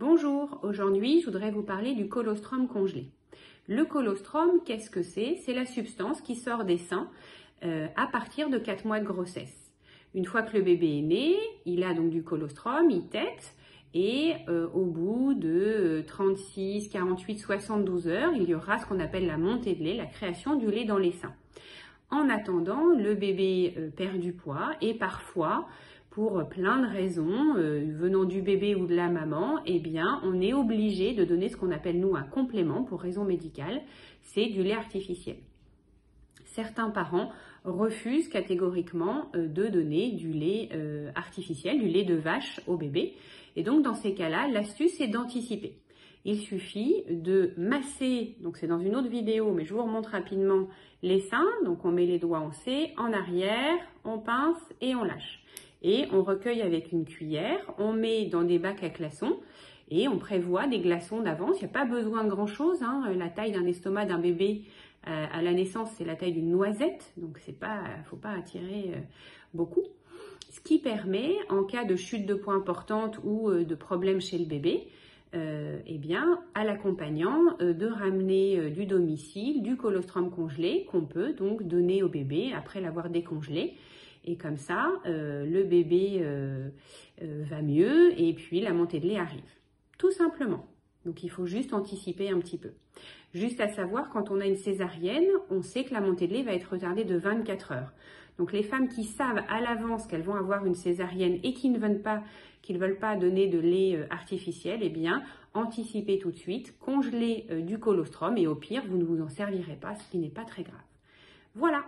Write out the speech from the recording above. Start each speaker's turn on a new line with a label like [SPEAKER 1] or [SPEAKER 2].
[SPEAKER 1] Bonjour, aujourd'hui je voudrais vous parler du colostrum congelé. Le colostrum, qu'est-ce que c'est? C'est la substance qui sort des seins euh, à partir de 4 mois de grossesse. Une fois que le bébé est né, il a donc du colostrum, il tète, et euh, au bout de 36, 48, 72 heures, il y aura ce qu'on appelle la montée de lait, la création du lait dans les seins. En attendant, le bébé euh, perd du poids et parfois pour plein de raisons, euh, venant du bébé ou de la maman, eh bien, on est obligé de donner ce qu'on appelle, nous, un complément pour raison médicale, c'est du lait artificiel. Certains parents refusent catégoriquement euh, de donner du lait euh, artificiel, du lait de vache au bébé. Et donc, dans ces cas-là, l'astuce est d'anticiper. Il suffit de masser, donc c'est dans une autre vidéo, mais je vous remontre rapidement les seins. Donc on met les doigts en C, en arrière, on pince et on lâche et on recueille avec une cuillère, on met dans des bacs à glaçons et on prévoit des glaçons d'avance. Il n'y a pas besoin de grand-chose. Hein. La taille d'un estomac d'un bébé euh, à la naissance, c'est la taille d'une noisette, donc c'est pas, faut pas attirer euh, beaucoup. Ce qui permet, en cas de chute de poids importante ou euh, de problème chez le bébé, eh bien, à l'accompagnant de ramener du domicile du colostrum congelé qu'on peut donc donner au bébé après l'avoir décongelé et comme ça, euh, le bébé euh, euh, va mieux et puis la montée de lait arrive. Tout simplement. Donc il faut juste anticiper un petit peu. Juste à savoir, quand on a une césarienne, on sait que la montée de lait va être retardée de 24 heures. Donc les femmes qui savent à l'avance qu'elles vont avoir une césarienne et qui ne veulent pas, qui ne veulent pas donner de lait artificiel, eh bien, anticipez tout de suite, congelez du colostrum et au pire, vous ne vous en servirez pas, ce qui n'est pas très grave. Voilà,